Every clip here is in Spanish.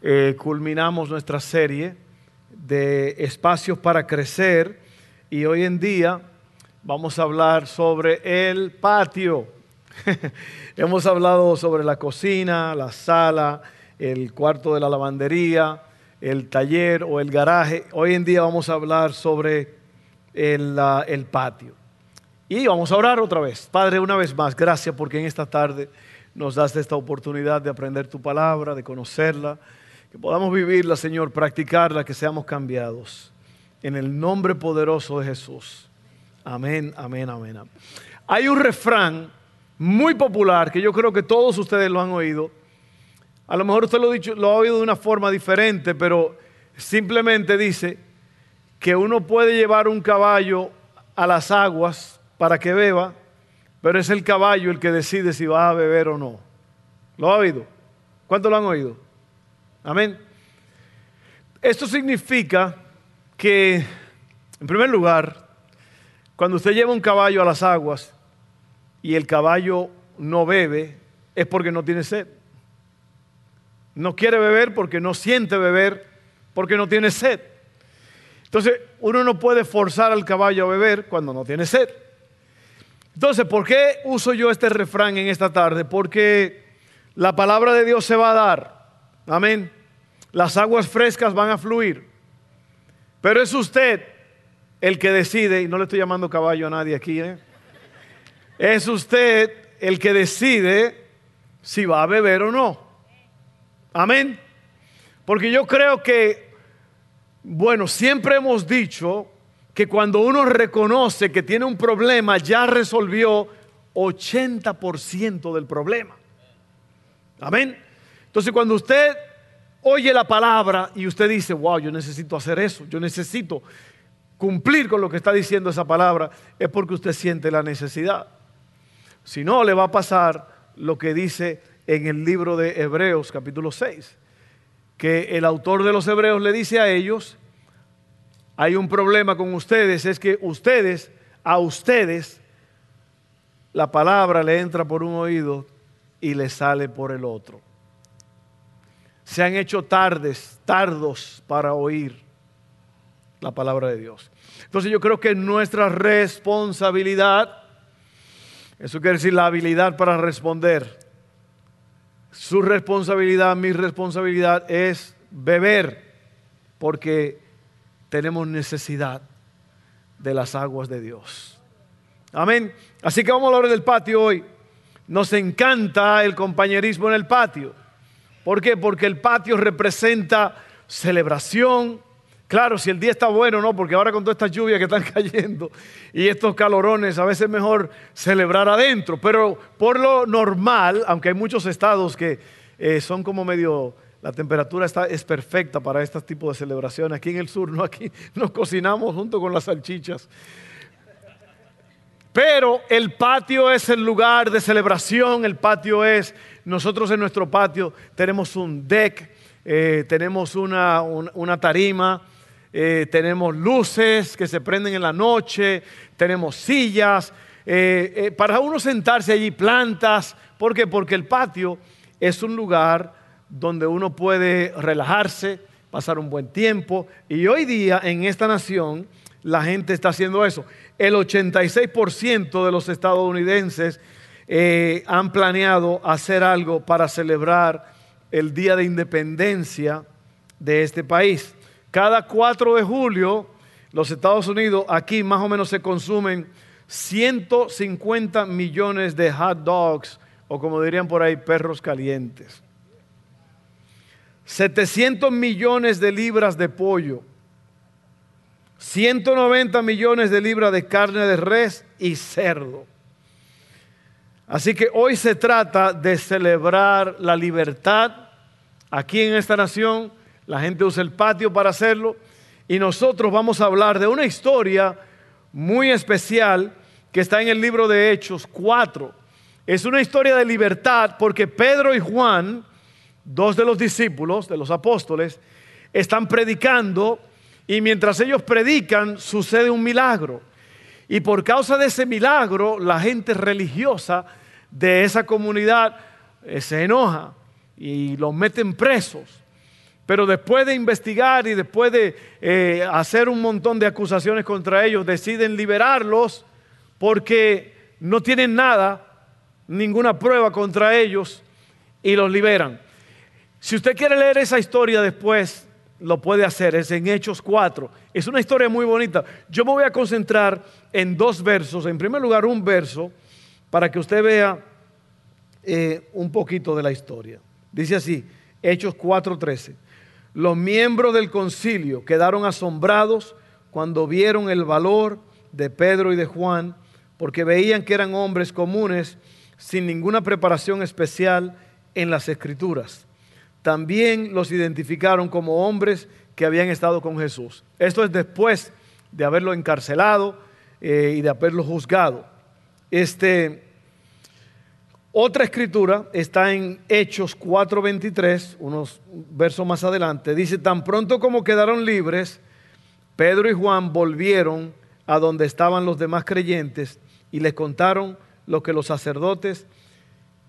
eh, culminamos nuestra serie de espacios para crecer y hoy en día vamos a hablar sobre el patio. Hemos hablado sobre la cocina, la sala, el cuarto de la lavandería, el taller o el garaje. Hoy en día vamos a hablar sobre el, el patio. Y vamos a orar otra vez. Padre, una vez más, gracias porque en esta tarde nos das esta oportunidad de aprender tu palabra, de conocerla que podamos vivirla, Señor, practicarla, que seamos cambiados. En el nombre poderoso de Jesús. Amén, amén, amén. Hay un refrán muy popular que yo creo que todos ustedes lo han oído. A lo mejor usted lo, dicho, lo ha oído de una forma diferente, pero simplemente dice que uno puede llevar un caballo a las aguas para que beba, pero es el caballo el que decide si va a beber o no. ¿Lo ha oído? ¿Cuántos lo han oído? Amén. Esto significa que, en primer lugar, cuando usted lleva un caballo a las aguas y el caballo no bebe, es porque no tiene sed. No quiere beber porque no siente beber, porque no tiene sed. Entonces, uno no puede forzar al caballo a beber cuando no tiene sed. Entonces, ¿por qué uso yo este refrán en esta tarde? Porque la palabra de Dios se va a dar. Amén las aguas frescas van a fluir. Pero es usted el que decide, y no le estoy llamando caballo a nadie aquí, ¿eh? es usted el que decide si va a beber o no. Amén. Porque yo creo que, bueno, siempre hemos dicho que cuando uno reconoce que tiene un problema, ya resolvió 80% del problema. Amén. Entonces, cuando usted oye la palabra y usted dice, wow, yo necesito hacer eso, yo necesito cumplir con lo que está diciendo esa palabra, es porque usted siente la necesidad. Si no, le va a pasar lo que dice en el libro de Hebreos capítulo 6, que el autor de los Hebreos le dice a ellos, hay un problema con ustedes, es que ustedes, a ustedes, la palabra le entra por un oído y le sale por el otro se han hecho tardes, tardos para oír la palabra de Dios. Entonces yo creo que nuestra responsabilidad, eso quiere decir la habilidad para responder, su responsabilidad, mi responsabilidad es beber, porque tenemos necesidad de las aguas de Dios. Amén. Así que vamos a hablar del patio hoy. Nos encanta el compañerismo en el patio. ¿Por qué? Porque el patio representa celebración. Claro, si el día está bueno, ¿no? Porque ahora con todas estas lluvias que están cayendo y estos calorones, a veces es mejor celebrar adentro. Pero por lo normal, aunque hay muchos estados que eh, son como medio la temperatura está, es perfecta para este tipo de celebraciones. Aquí en el sur, no, aquí nos cocinamos junto con las salchichas. Pero el patio es el lugar de celebración, el patio es, nosotros en nuestro patio tenemos un deck, eh, tenemos una, tarima, eh, tenemos luces que se prenden en la noche, tenemos sillas, eh, para uno sentarse allí, plantas, ¿por qué? Porque el patio es un lugar donde uno puede relajarse, pasar un buen tiempo, y hoy día en esta nación la gente está haciendo eso. El 86% de los estadounidenses eh, han planeado hacer algo para celebrar el Día de Independencia de este país. Cada 4 de julio, los Estados Unidos, aquí más o menos se consumen 150 millones de hot dogs, o como dirían por ahí, perros calientes. 700 millones de libras de pollo. 190 millones de libras de carne de res y cerdo. Así que hoy se trata de celebrar la libertad aquí en esta nación, La gente usa el patio para hacerlo. Y nosotros vamos a hablar de una historia muy especial que está en el libro de Hechos 4. Es una historia de libertad porque Pedro y Juan, dos de los discípulos, de los apóstoles, están predicando y mientras ellos predican sucede un milagro. Y por causa de ese milagro, la gente religiosa de esa comunidad eh, se enoja y los meten presos. Pero después de investigar y después de eh, hacer un montón de acusaciones contra ellos, deciden liberarlos porque no tienen nada, ninguna prueba contra ellos y los liberan. Si usted quiere leer esa historia después, lo puede hacer, es en Hechos 4. Es una historia muy bonita. Yo me voy a concentrar en dos versos. En primer lugar, un verso para que usted vea eh, un poquito de la historia. Dice así, Hechos 4:13. Los miembros del concilio quedaron asombrados cuando vieron el valor de Pedro y de Juan, porque veían que eran hombres comunes sin ninguna preparación especial en las escrituras también los identificaron como hombres que habían estado con Jesús. Esto es después de haberlo encarcelado eh, y de haberlo juzgado. Este, otra escritura está en Hechos 4:23, unos versos más adelante. Dice, tan pronto como quedaron libres, Pedro y Juan volvieron a donde estaban los demás creyentes y les contaron lo que los sacerdotes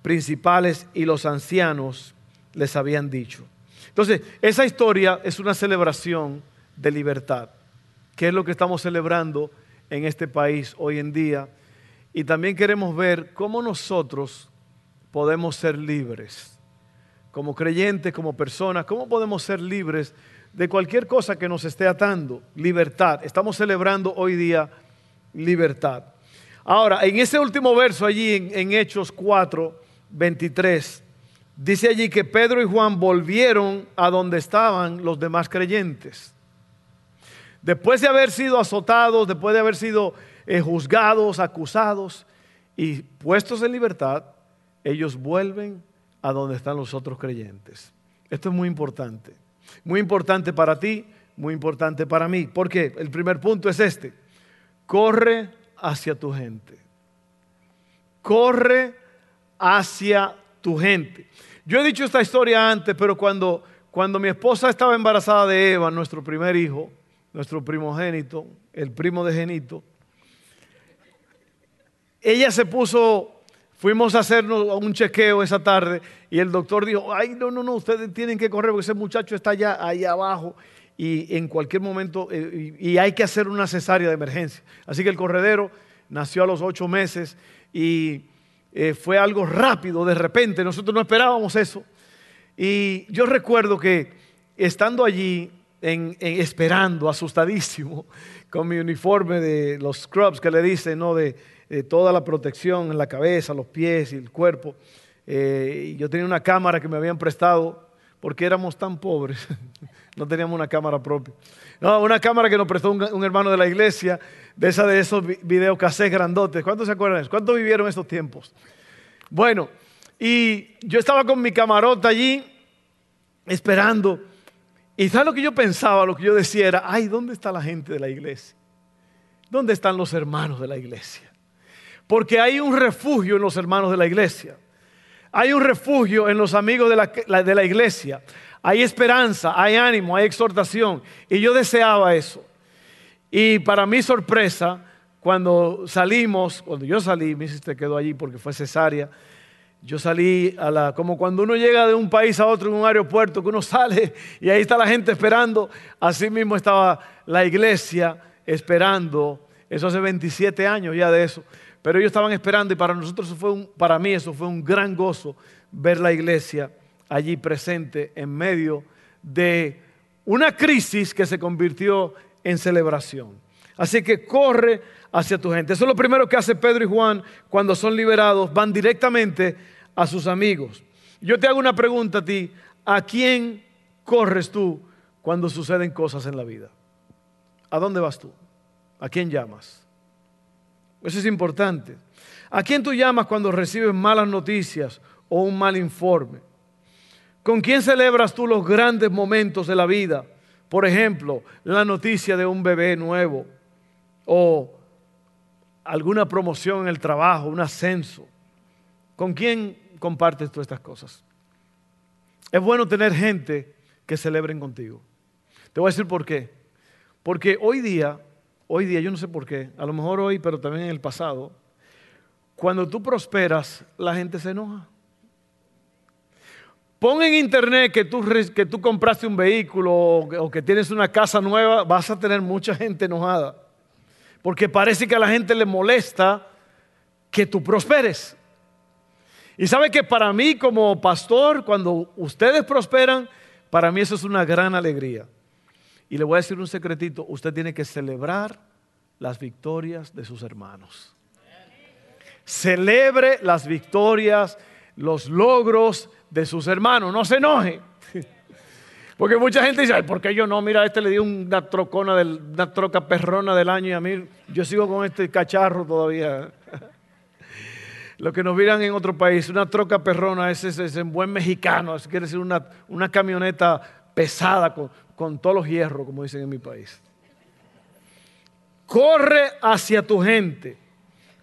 principales y los ancianos les habían dicho. Entonces, esa historia es una celebración de libertad, que es lo que estamos celebrando en este país hoy en día. Y también queremos ver cómo nosotros podemos ser libres, como creyentes, como personas, cómo podemos ser libres de cualquier cosa que nos esté atando. Libertad. Estamos celebrando hoy día libertad. Ahora, en ese último verso allí en, en Hechos 4, 23, Dice allí que Pedro y Juan volvieron a donde estaban los demás creyentes. Después de haber sido azotados, después de haber sido eh, juzgados, acusados y puestos en libertad, ellos vuelven a donde están los otros creyentes. Esto es muy importante. Muy importante para ti, muy importante para mí. Porque el primer punto es este. Corre hacia tu gente. Corre hacia tu gente. Yo he dicho esta historia antes, pero cuando, cuando mi esposa estaba embarazada de Eva, nuestro primer hijo, nuestro primogénito, el primo de Genito, ella se puso, fuimos a hacernos un chequeo esa tarde y el doctor dijo, ay, no, no, no, ustedes tienen que correr porque ese muchacho está allá, ahí abajo y en cualquier momento, eh, y, y hay que hacer una cesárea de emergencia. Así que el corredero nació a los ocho meses y eh, fue algo rápido, de repente, nosotros no esperábamos eso. Y yo recuerdo que estando allí, en, esperando, asustadísimo, con mi uniforme de los scrubs que le dicen, ¿no? de, toda la protección en la cabeza, los pies y el cuerpo. Eh, yo tenía una cámara que me habían prestado porque éramos tan pobres, no teníamos una cámara propia. No, una cámara que nos prestó un, hermano de la iglesia, de esa de esos videocassettes grandotes. ¿Cuántos se acuerdan de eso? ¿Cuántos vivieron estos tiempos? Bueno, y yo estaba con mi camarota allí, esperando. Y ¿sabes lo que yo pensaba? Lo que yo decía era, ay, ¿dónde está la gente de la iglesia? ¿Dónde están los hermanos de la iglesia? Porque hay un refugio en los hermanos de la iglesia. Hay un refugio en los amigos de la, de la iglesia. Hay esperanza, hay ánimo, hay exhortación. Y yo deseaba eso. Y para mi sorpresa, cuando salimos, cuando yo salí, mi te quedó allí porque fue cesárea. Yo salí a la, como cuando uno llega de un país a otro en un aeropuerto, que uno sale y ahí está la gente esperando. Así mismo estaba la iglesia esperando. Eso hace 27 años ya de eso. Pero ellos estaban esperando y para nosotros fue un, para mí eso fue un gran gozo ver la iglesia allí presente en medio de una crisis que se convirtió en celebración. Así que corre hacia tu gente. Eso es lo primero que hace Pedro y Juan cuando son liberados, van directamente a sus amigos. Yo te hago una pregunta a ti, ¿a quién corres tú cuando suceden cosas en la vida? ¿A dónde vas tú? ¿A quién llamas? Eso es importante. ¿A quién tú llamas cuando recibes malas noticias o un mal informe? ¿Con quién celebras tú los grandes momentos de la vida? Por ejemplo, la noticia de un bebé nuevo o alguna promoción en el trabajo, un ascenso. ¿Con quién compartes tú estas cosas? Es bueno tener gente que celebren contigo. Te voy a decir por qué. Porque hoy día, hoy día, yo no sé por qué, a lo mejor hoy, pero también en el pasado, cuando tú prosperas, la gente se enoja. Pon en internet que tú, que tú compraste un vehículo o que tienes una casa nueva, vas a tener mucha gente enojada. Porque parece que a la gente le molesta que tú prosperes. Y sabe que para mí como pastor, cuando ustedes prosperan, para mí eso es una gran alegría. Y le voy a decir un secretito, usted tiene que celebrar las victorias de sus hermanos. Celebre las victorias, los logros de sus hermanos. No se enoje. Porque mucha gente dice, ¿por qué yo no? Mira, este le dio una trocona, del, una troca perrona del año y a mí yo sigo con este cacharro todavía. Lo que nos miran en otro país, una troca perrona, ese es, en buen mexicano, eso quiere decir una, una camioneta pesada con, con todos los hierros, como dicen en mi país. Corre hacia tu gente,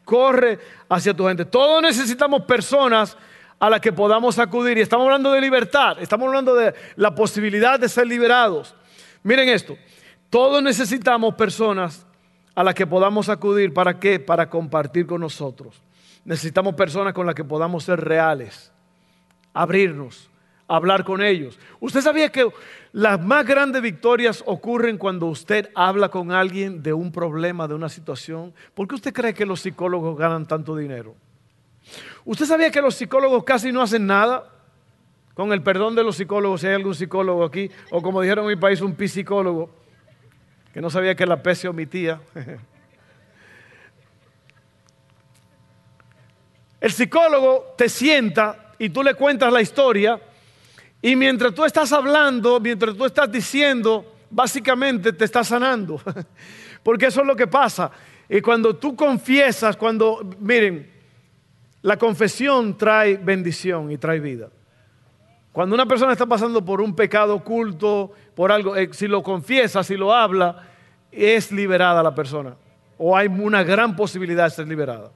corre hacia tu gente. Todos necesitamos personas a la que podamos acudir. Y estamos hablando de libertad, estamos hablando de la posibilidad de ser liberados. Miren esto, todos necesitamos personas a las que podamos acudir. ¿Para qué? Para compartir con nosotros. Necesitamos personas con las que podamos ser reales, abrirnos, hablar con ellos. ¿Usted sabía que las más grandes victorias ocurren cuando usted habla con alguien de un problema, de una situación? ¿Por qué usted cree que los psicólogos ganan tanto dinero? ¿Usted sabía que los psicólogos casi no hacen nada? Con el perdón de los psicólogos, si hay algún psicólogo aquí, o como dijeron en mi país, un psicólogo, que no sabía que la P se omitía. El psicólogo te sienta y tú le cuentas la historia y mientras tú estás hablando, mientras tú estás diciendo, básicamente te está sanando. Porque eso es lo que pasa. Y cuando tú confiesas, cuando, miren, la confesión trae bendición y trae vida. Cuando una persona está pasando por un pecado oculto, por algo, eh, si lo confiesa, si lo habla, es liberada la persona. O hay una gran posibilidad de ser liberada.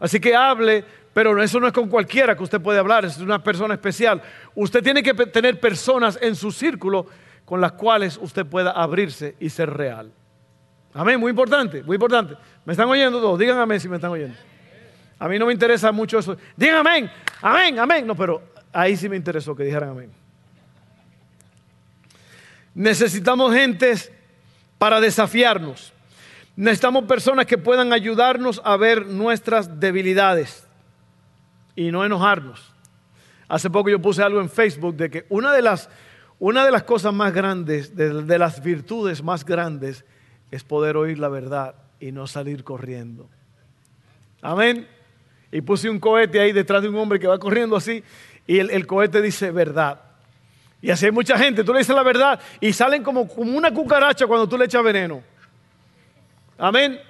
Así que hable, pero eso no es con cualquiera que usted puede hablar, es una persona especial. Usted tiene que tener personas en su círculo con las cuales usted pueda abrirse y ser real. Amén, muy importante, muy importante. ¿Me están oyendo todos? Digan amén si me están oyendo. A mí no me interesa mucho eso. Digan amén, amén, amén. No, pero ahí sí me interesó que dijeran amén. Necesitamos gentes para desafiarnos. Necesitamos personas que puedan ayudarnos a ver nuestras debilidades y no enojarnos. Hace poco yo puse algo en Facebook de que una de las, una de las cosas más grandes, de, las virtudes más grandes, es poder oír la verdad y no salir corriendo. Amén y puse un cohete ahí detrás de un hombre que va corriendo así y el, cohete dice verdad. Y así hay mucha gente, tú le dices la verdad y salen como, como una cucaracha cuando tú le echas veneno. Amén.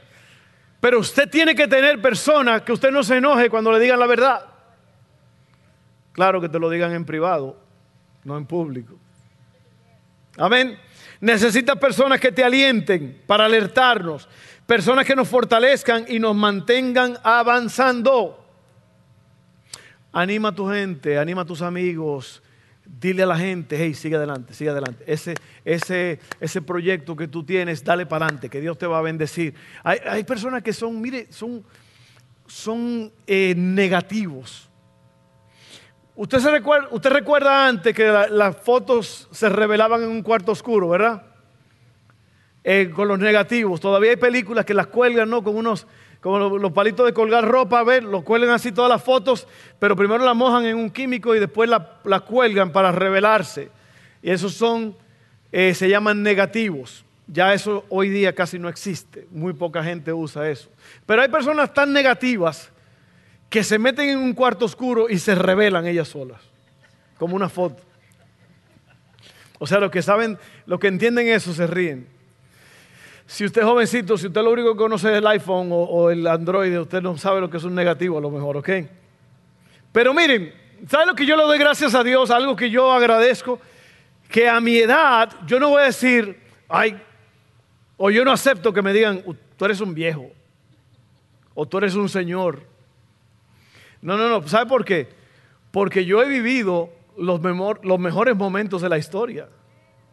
Pero usted tiene que tener personas que usted no se enoje cuando le digan la verdad. Claro que te lo digan en privado, no en público. Amén. Necesitas personas que te alienten para alertarnos, personas que nos fortalezcan y nos mantengan avanzando. Anima a tu gente, anima a tus amigos, dile a la gente, hey, sigue adelante, sigue adelante. Ese, ese, ese proyecto que tú tienes, dale para adelante, que Dios te va a bendecir. Hay, personas que son, mire, son, son eh, negativos. Usted, se recuerda, usted recuerda antes que las fotos se revelaban en un cuarto oscuro, ¿verdad? Eh, con los negativos. Todavía hay películas que las cuelgan, ¿no? Con unos, como los, palitos de colgar ropa, a ver, lo cuelgan así todas las fotos, pero primero las mojan en un químico y después las cuelgan para revelarse. Y esos son, eh, se llaman negativos. Ya eso hoy día casi no existe. Muy poca gente usa eso. Pero hay personas tan negativas que se meten en un cuarto oscuro y se revelan ellas solas, como una foto. O sea, los que saben, los que entienden eso se ríen. Si usted es jovencito, si usted lo único que conoce es el iPhone o, el Android, usted no sabe lo que es un negativo a lo mejor, ¿ok? Pero miren, ¿sabe lo que yo le doy gracias a Dios? Algo que yo agradezco, que a mi edad yo no voy a decir, ay, o yo no acepto que me digan, tú eres un viejo, o tú eres un señor. No, no, no, ¿sabe por qué? Porque yo he vivido los, los mejores momentos de la historia.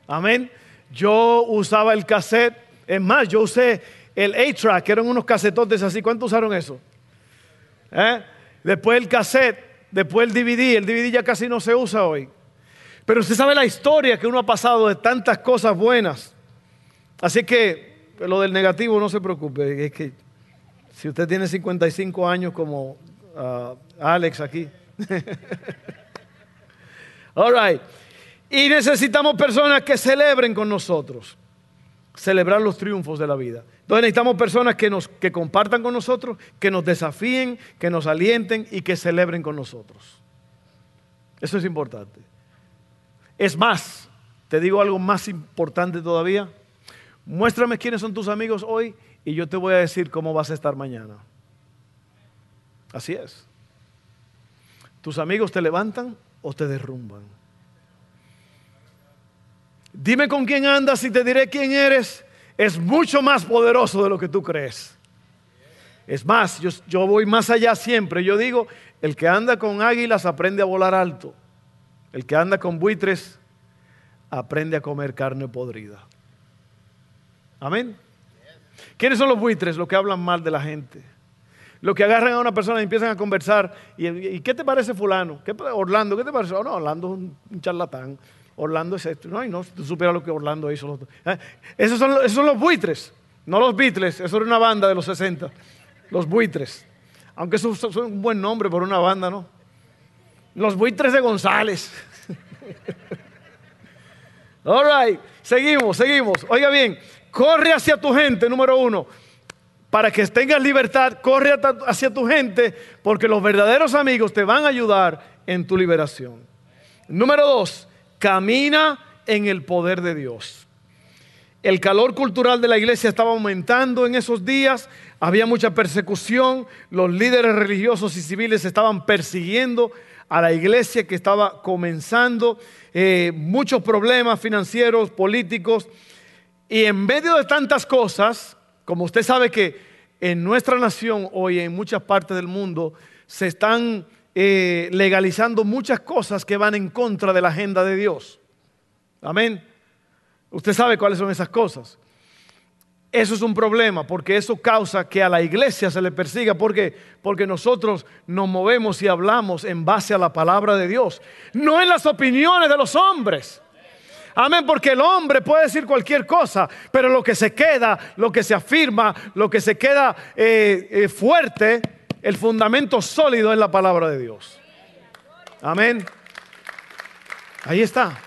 Amén. Yo usaba el cassette, es más, yo usé el A-Track, que eran unos casetotes así. ¿Cuántos usaron eso? ¿Eh? Después el cassette, después el DVD. El DVD ya casi no se usa hoy. Pero usted sabe la historia que uno ha pasado de tantas cosas buenas. Así que lo del negativo no se preocupe. Es que si usted tiene 55 años como uh, Alex aquí. All right. Y necesitamos personas que celebren con nosotros. Celebrar los triunfos de la vida. Entonces necesitamos personas que, nos, que compartan con nosotros, que nos desafíen, que nos alienten y que celebren con nosotros. Eso es importante. Es más, te digo algo más importante todavía. Muéstrame quiénes son tus amigos hoy y yo te voy a decir cómo vas a estar mañana. Así es. ¿Tus amigos te levantan o te derrumban? Dime con quién andas y te diré quién eres. Es mucho más poderoso de lo que tú crees. Es más, yo, voy más allá siempre. Yo digo, el que anda con águilas aprende a volar alto. El que anda con buitres aprende a comer carne podrida. Amén. ¿Quiénes son los buitres? Los que hablan mal de la gente. Los que agarran a una persona y empiezan a conversar. ¿Y, qué te parece fulano? ¿Qué, Orlando, ¿qué te parece? Oh, no, Orlando es un charlatán. Orlando es esto. No, y no, tú supieras lo que Orlando hizo. ¿Eh? Esos, son, esos son los buitres, no los Beatles. Eso era una banda de los 60. Los buitres. Aunque eso es un buen nombre por una banda, ¿no? Los buitres de González. All right, seguimos, seguimos. Oiga bien, corre hacia tu gente, número uno. Para que tengas libertad, corre hacia tu gente, porque los verdaderos amigos te van a ayudar en tu liberación. Número dos, camina en el poder de Dios. El calor cultural de la iglesia estaba aumentando en esos días, había mucha persecución, los líderes religiosos y civiles estaban persiguiendo a la iglesia que estaba comenzando, eh, muchos problemas financieros, políticos, y en medio de tantas cosas, como usted sabe que en nuestra nación hoy, en muchas partes del mundo, se están eh, legalizando muchas cosas que van en contra de la agenda de Dios. Amén. Usted sabe cuáles son esas cosas. Eso es un problema porque eso causa que a la iglesia se le persiga. ¿Por qué? Porque nosotros nos movemos y hablamos en base a la palabra de Dios, no en las opiniones de los hombres. Amén, porque el hombre puede decir cualquier cosa, pero lo que se queda, lo que se afirma, lo que se queda eh, eh, fuerte, el fundamento sólido es la palabra de Dios. Amén. Ahí está.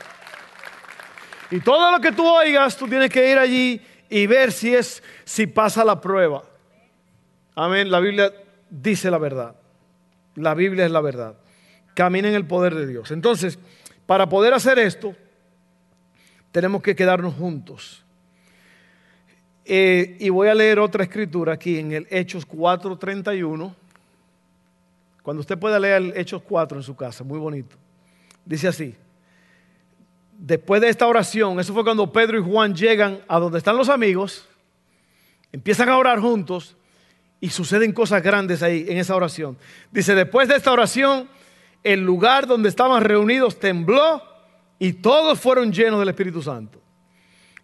Y todo lo que tú oigas, tú tienes que ir allí y ver si es si pasa la prueba. Amén. La Biblia dice la verdad. La Biblia es la verdad. Camina en el poder de Dios. Entonces, para poder hacer esto, tenemos que quedarnos juntos. Eh, y voy a leer otra escritura aquí en el Hechos 4:31. Cuando usted pueda leer el Hechos 4 en su casa, muy bonito. Dice así, después de esta oración, eso fue cuando Pedro y Juan llegan a donde están los amigos, empiezan a orar juntos y suceden cosas grandes ahí en esa oración. Dice, después de esta oración, el lugar donde estaban reunidos tembló y todos fueron llenos del Espíritu Santo.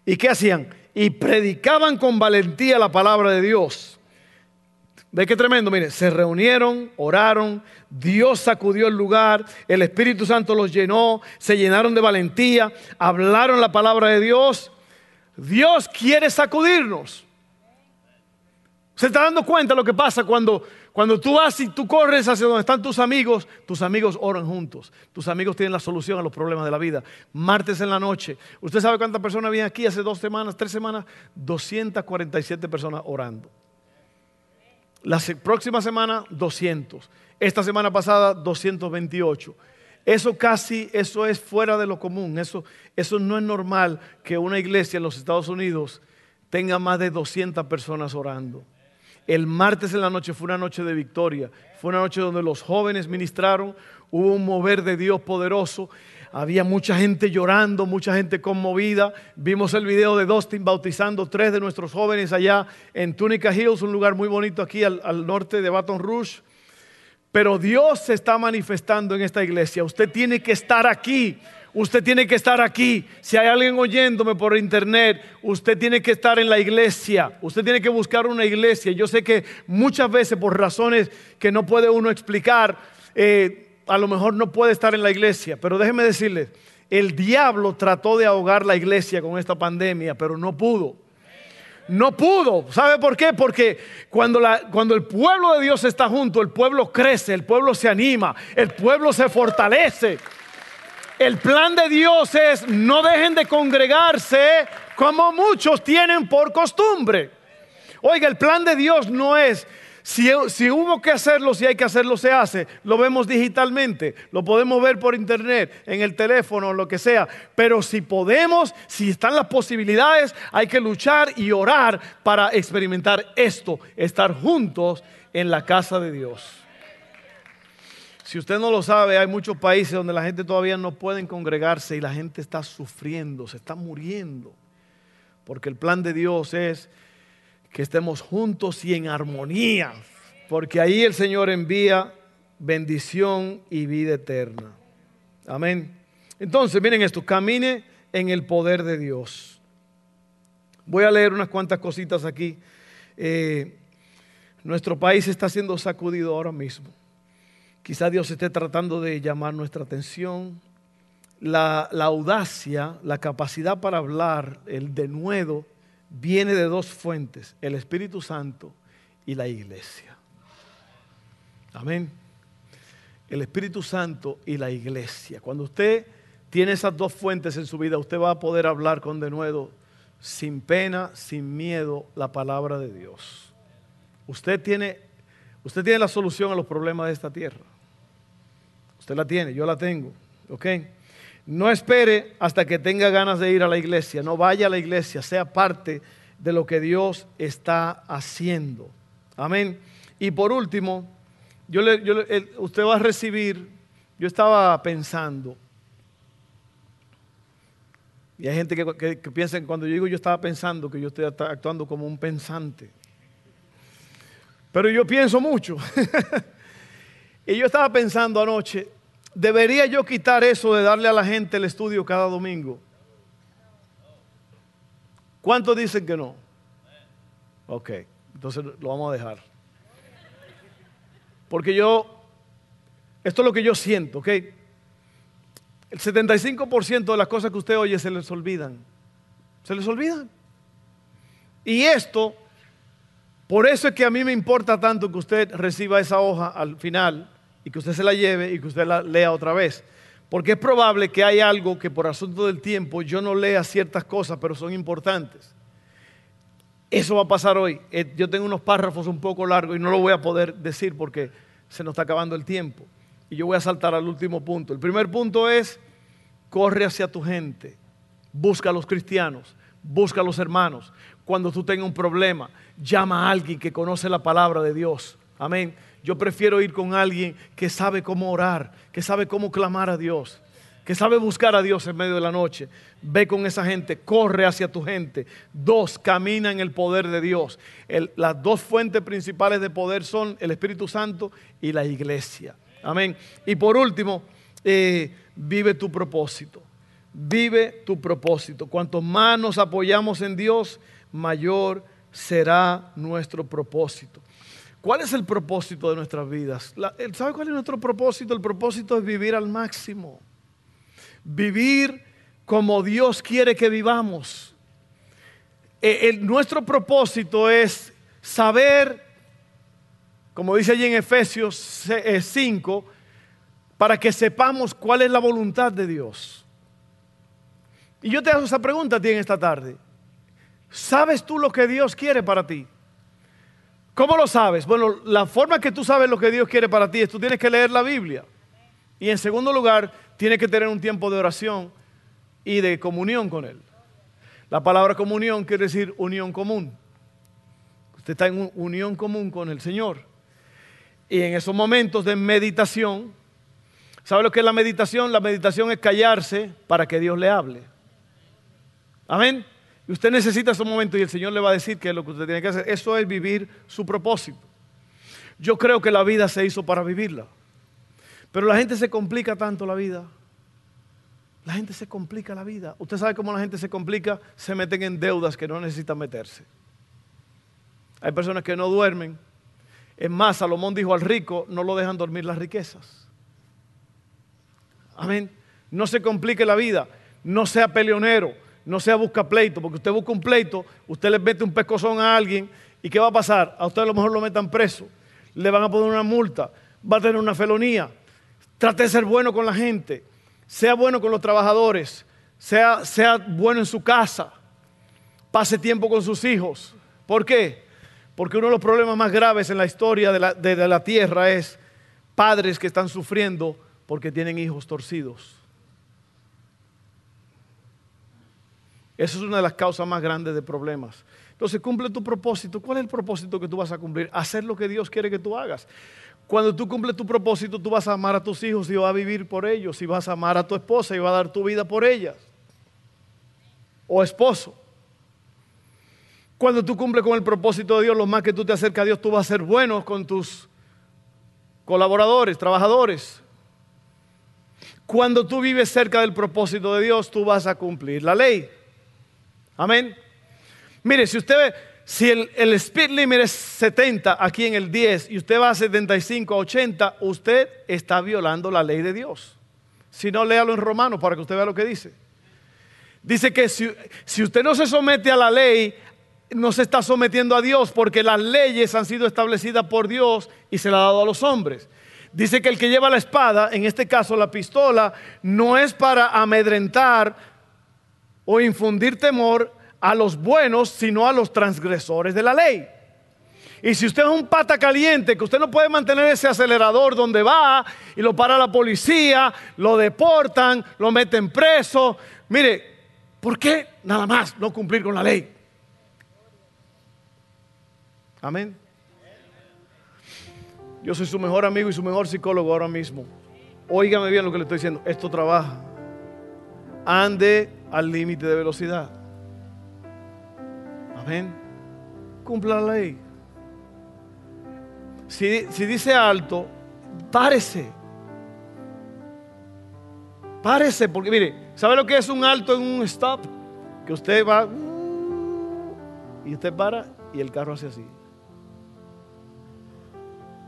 ¿Y qué hacían? Y predicaban con valentía la palabra de Dios. ¿Ve qué tremendo? Mire, se reunieron, oraron, Dios sacudió el lugar, el Espíritu Santo los llenó, se llenaron de valentía, hablaron la palabra de Dios. Dios quiere sacudirnos. ¿Se está dando cuenta lo que pasa cuando, cuando tú vas y tú corres hacia donde están tus amigos? Tus amigos oran juntos. Tus amigos tienen la solución a los problemas de la vida. Martes en la noche. ¿Usted sabe cuántas personas habían aquí hace dos semanas, tres semanas? 247 personas orando. La próxima semana, 200. Esta semana pasada, 228. Eso casi, eso es fuera de lo común. Eso, eso no es normal que una iglesia en los Estados Unidos tenga más de 200 personas orando. El martes en la noche fue una noche de victoria. Fue una noche donde los jóvenes ministraron, hubo un mover de Dios poderoso. Había mucha gente llorando, mucha gente conmovida. Vimos el video de Dustin bautizando tres de nuestros jóvenes allá en Tunica Hills, un lugar muy bonito aquí al, al norte de Baton Rouge. Pero Dios se está manifestando en esta iglesia. Usted tiene que estar aquí. Usted tiene que estar aquí. Si hay alguien oyéndome por internet, usted tiene que estar en la iglesia. Usted tiene que buscar una iglesia. Yo sé que muchas veces por razones que no puede uno explicar, eh, a lo mejor no puede estar en la iglesia. Pero déjeme decirle, el diablo trató de ahogar la iglesia con esta pandemia, pero no pudo. No pudo. ¿Sabe por qué? Porque cuando, cuando el pueblo de Dios está junto, el pueblo crece, el pueblo se anima, el pueblo se fortalece. El plan de Dios es no dejen de congregarse como muchos tienen por costumbre. Oiga, el plan de Dios no es si, hubo que hacerlo, si hay que hacerlo, se hace. Lo vemos digitalmente, lo podemos ver por internet, en el teléfono, lo que sea. Pero si podemos, si están las posibilidades, hay que luchar y orar para experimentar esto, estar juntos en la casa de Dios. Si usted no lo sabe, hay muchos países donde la gente todavía no puede congregarse y la gente está sufriendo, se está muriendo. Porque el plan de Dios es que estemos juntos y en armonía. Porque ahí el Señor envía bendición y vida eterna. Amén. Entonces, miren esto, camine en el poder de Dios. Voy a leer unas cuantas cositas aquí. Eh, nuestro país está siendo sacudido ahora mismo. Quizá Dios esté tratando de llamar nuestra atención. La, audacia, la capacidad para hablar, el denuedo, viene de dos fuentes, el Espíritu Santo y la iglesia. Amén. El Espíritu Santo y la iglesia. Cuando usted tiene esas dos fuentes en su vida, usted va a poder hablar con denuedo, sin pena, sin miedo, la palabra de Dios. Usted tiene, usted tiene la solución a los problemas de esta tierra. Usted la tiene, yo la tengo. ¿Ok? No espere hasta que tenga ganas de ir a la iglesia. No vaya a la iglesia. Sea parte de lo que Dios está haciendo. Amén. Y por último, yo usted va a recibir, yo estaba pensando, y hay gente que, que piensa que cuando yo digo yo estaba pensando, que yo estoy actuando como un pensante. Pero yo pienso mucho. Y yo estaba pensando anoche, ¿debería yo quitar eso de darle a la gente el estudio cada domingo? ¿Cuántos dicen que no? Ok, entonces lo vamos a dejar. Porque yo, esto es lo que yo siento, ¿ok? El 75% de las cosas que usted oye se les olvidan. Se les olvidan. Y esto, por eso es que a mí me importa tanto que usted reciba esa hoja al final y que usted se la lleve y que usted la lea otra vez. Porque es probable que hay algo que por asunto del tiempo yo no lea ciertas cosas, pero son importantes. Eso va a pasar hoy. Eh, yo tengo unos párrafos un poco largos y no lo voy a poder decir porque se nos está acabando el tiempo. Y yo voy a saltar al último punto. El primer punto es, corre hacia tu gente, busca a los cristianos, busca a los hermanos. Cuando tú tengas un problema, llama a alguien que conoce la palabra de Dios. Amén. Yo prefiero ir con alguien que sabe cómo orar, que sabe cómo clamar a Dios, que sabe buscar a Dios en medio de la noche. Ve con esa gente, corre hacia tu gente. Dos, camina en el poder de Dios. las dos fuentes principales de poder son el Espíritu Santo y la iglesia. Amén. Y por último, eh, vive tu propósito. Vive tu propósito. Cuanto más nos apoyamos en Dios, mayor será nuestro propósito. ¿Cuál es el propósito de nuestras vidas? ¿Sabe cuál es nuestro propósito? El propósito es vivir al máximo. Vivir como Dios quiere que vivamos. E, nuestro propósito es saber, como dice allí en Efesios 5, eh, para que sepamos cuál es la voluntad de Dios. Y yo te hago esa pregunta a ti en esta tarde. ¿Sabes tú lo que Dios quiere para ti? ¿Cómo lo sabes? Bueno, la forma que tú sabes lo que Dios quiere para ti es tú tienes que leer la Biblia. Y en segundo lugar, tienes que tener un tiempo de oración y de comunión con Él. La palabra comunión quiere decir unión común. Usted está en unión común con el Señor. Y en esos momentos de meditación, ¿sabe lo que es la meditación? La meditación es callarse para que Dios le hable. Amén. Y usted necesita esos momentos y el Señor le va a decir que es lo que usted tiene que hacer. Eso es vivir su propósito. Yo creo que la vida se hizo para vivirla. Pero la gente se complica tanto la vida. La gente se complica la vida. Usted sabe cómo la gente se complica, se meten en deudas que no necesitan meterse. Hay personas que no duermen. Es más, Salomón dijo al rico, no lo dejan dormir las riquezas. Amén. No se complique la vida. No sea peleonero. No sea busca pleito. Porque usted busca un pleito, usted le mete un pescozón a alguien. ¿Y qué va a pasar? A usted a lo mejor lo metan preso. Le van a poner una multa. Va a tener una felonía. Trate de ser bueno con la gente sea bueno con los trabajadores, sea, sea bueno en su casa, pase tiempo con sus hijos. ¿Por qué? Porque uno de los problemas más graves en la historia de la, de la tierra es padres que están sufriendo porque tienen hijos torcidos. Eso es una de las causas más grandes de problemas. Entonces cumple tu propósito. ¿Cuál es el propósito que tú vas a cumplir? Hacer lo que Dios quiere que tú hagas. Cuando tú cumples tu propósito, tú vas a amar a tus hijos y vas a vivir por ellos, y vas a amar a tu esposa y vas a dar tu vida por ellas. O esposo. Cuando tú cumples con el propósito de Dios, lo más que tú te acercas a Dios, tú vas a ser bueno con tus colaboradores, trabajadores. Cuando tú vives cerca del propósito de Dios, tú vas a cumplir la ley. Amén. Mire, si usted ve, si el, speed limit es 70 aquí en el 10 y usted va a 75 a 80, usted está violando la ley de Dios. Si no, léalo en Romanos para que usted vea lo que dice. Dice que si, si usted no se somete a la ley, no se está sometiendo a Dios porque las leyes han sido establecidas por Dios y se la ha dado a los hombres. Dice que el que lleva la espada, en este caso la pistola, no es para amedrentar o infundir temor, a los buenos, sino a los transgresores de la ley. Y si usted es un pata caliente, que usted no puede mantener ese acelerador donde va y lo para la policía, lo deportan, lo meten preso, mire, ¿por qué nada más no cumplir con la ley? Amén. Yo soy su mejor amigo y su mejor psicólogo ahora mismo. Óigame bien lo que le estoy diciendo. Esto trabaja. Ande al límite de velocidad. Amén. Cumpla la ley. Si, dice alto, párese. Párese, porque mire, ¿sabe lo que es un alto en un stop? Que usted va y usted para y el carro hace así.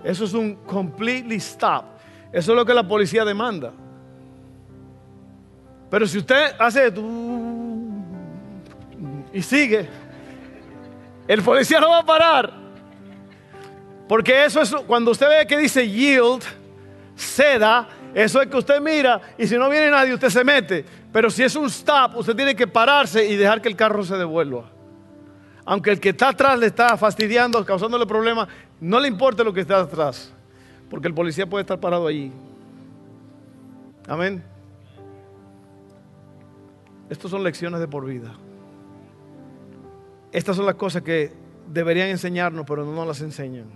Eso es un completely stop. Eso es lo que la policía demanda. Pero si usted hace y sigue, el policía no va a parar. Porque eso es cuando usted ve que dice yield, ceda, eso es que usted mira y si no viene nadie usted se mete. Pero si es un stop, usted tiene que pararse y dejar que el carro se devuelva. Aunque el que está atrás le está fastidiando, causándole problemas, no le importa lo que está atrás. Porque el policía puede estar parado allí. Amén. Estas son lecciones de por vida. Estas son las cosas que deberían enseñarnos, pero no nos las enseñan.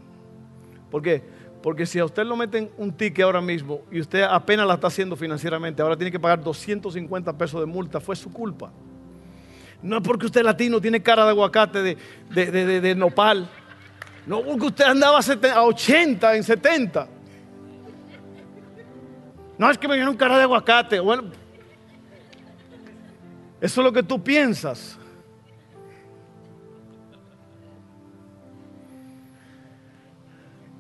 ¿Por qué? Porque si a usted lo meten un ticket ahora mismo y usted apenas la está haciendo financieramente, ahora tiene que pagar 250 pesos de multa, fue su culpa. No es porque usted latino tiene cara de aguacate, de, de, nopal. No, porque usted andaba a 80, en 70. No es que me dieron cara de aguacate. Bueno, eso es lo que tú piensas.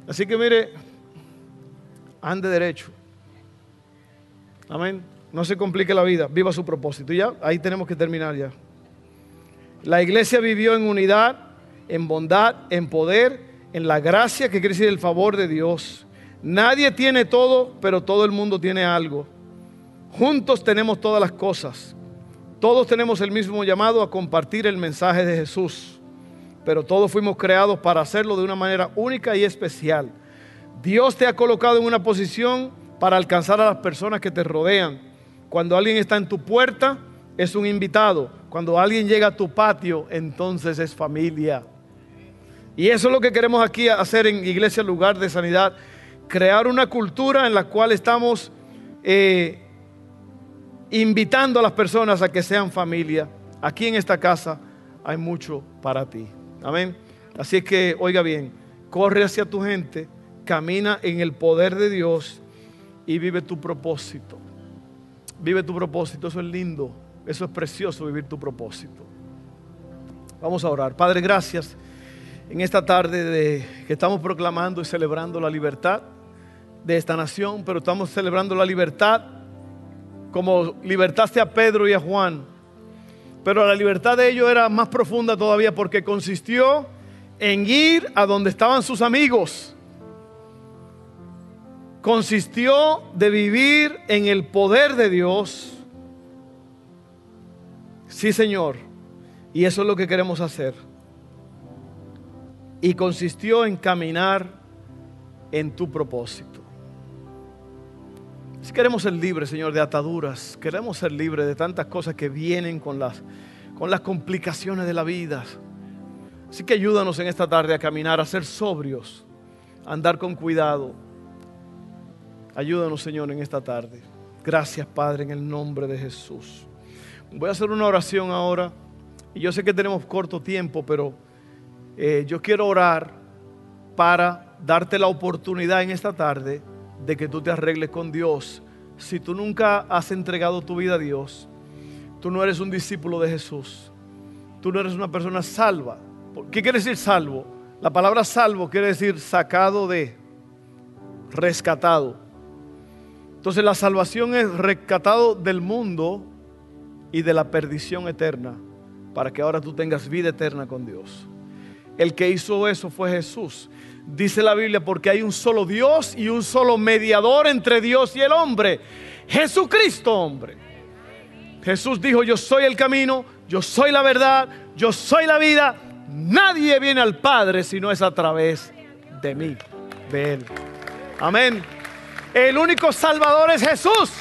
Así que mire, ande derecho. Amén. No se complique la vida, viva su propósito. Y ya, ahí tenemos que terminar ya. La iglesia vivió en unidad, en bondad, en poder, en la gracia, que quiere decir el favor de Dios. Nadie tiene todo, pero todo el mundo tiene algo. Juntos tenemos todas las cosas. Todos tenemos el mismo llamado a compartir el mensaje de Jesús pero todos fuimos creados para hacerlo de una manera única y especial. Dios te ha colocado en una posición para alcanzar a las personas que te rodean. Cuando alguien está en tu puerta, es un invitado. Cuando alguien llega a tu patio, entonces es familia. Y eso es lo que queremos aquí hacer en Iglesia Lugar de Sanidad, crear una cultura en la cual estamos eh, invitando a las personas a que sean familia. Aquí en esta casa hay mucho para ti. Amén. Así es que, oiga bien, corre hacia tu gente, camina en el poder de Dios y vive tu propósito. Vive tu propósito, eso es lindo, eso es precioso vivir tu propósito. Vamos a orar. Padre, gracias en esta tarde de que estamos proclamando y celebrando la libertad de esta nación, pero estamos celebrando la libertad como libertaste a Pedro y a Juan. Pero la libertad de ellos era más profunda todavía porque consistió en ir a donde estaban sus amigos. Consistió de vivir en el poder de Dios. Sí, Señor. Y eso es lo que queremos hacer. Y consistió en caminar en tu propósito. Si queremos ser libres, Señor, de ataduras, queremos ser libres de tantas cosas que vienen con las, con las complicaciones de la vida. Así que ayúdanos en esta tarde a caminar, a ser sobrios, a andar con cuidado. Ayúdanos, Señor, en esta tarde. Gracias, Padre, en el nombre de Jesús. Voy a hacer una oración ahora. Y yo sé que tenemos corto tiempo, pero eh, yo quiero orar para darte la oportunidad en esta tarde de que tú te arregles con Dios. Si tú nunca has entregado tu vida a Dios, tú no eres un discípulo de Jesús. Tú no eres una persona salva. ¿Qué quiere decir salvo? La palabra salvo quiere decir sacado de, rescatado. Entonces la salvación es rescatado del mundo y de la perdición eterna para que ahora tú tengas vida eterna con Dios. El que hizo eso fue Jesús. Dice la Biblia, porque hay un solo Dios y un solo mediador entre Dios y el hombre. Jesucristo, hombre. Jesús dijo, yo soy el camino, yo soy la verdad, yo soy la vida. Nadie viene al Padre si no es a través de mí, de Él. Amén. El único Salvador es Jesús.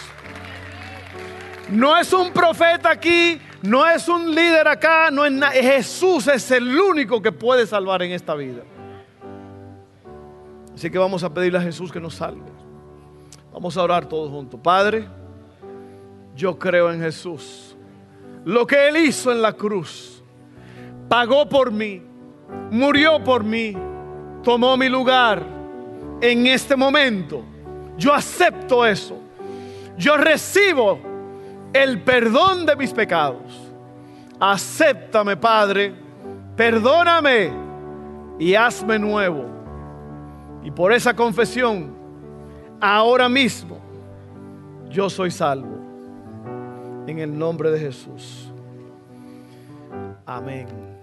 No es un profeta aquí, no es un líder acá, no es Jesús es el único que puede salvar en esta vida. Así que vamos a pedirle a Jesús que nos salve. Vamos a orar todos juntos. Padre, yo creo en Jesús. Lo que Él hizo en la cruz, pagó por mí, murió por mí, tomó mi lugar en este momento. Yo acepto eso. Yo recibo el perdón de mis pecados. Acéptame, Padre, perdóname y hazme nuevo y por esa confesión, ahora mismo, yo soy salvo. En el nombre de Jesús. Amén.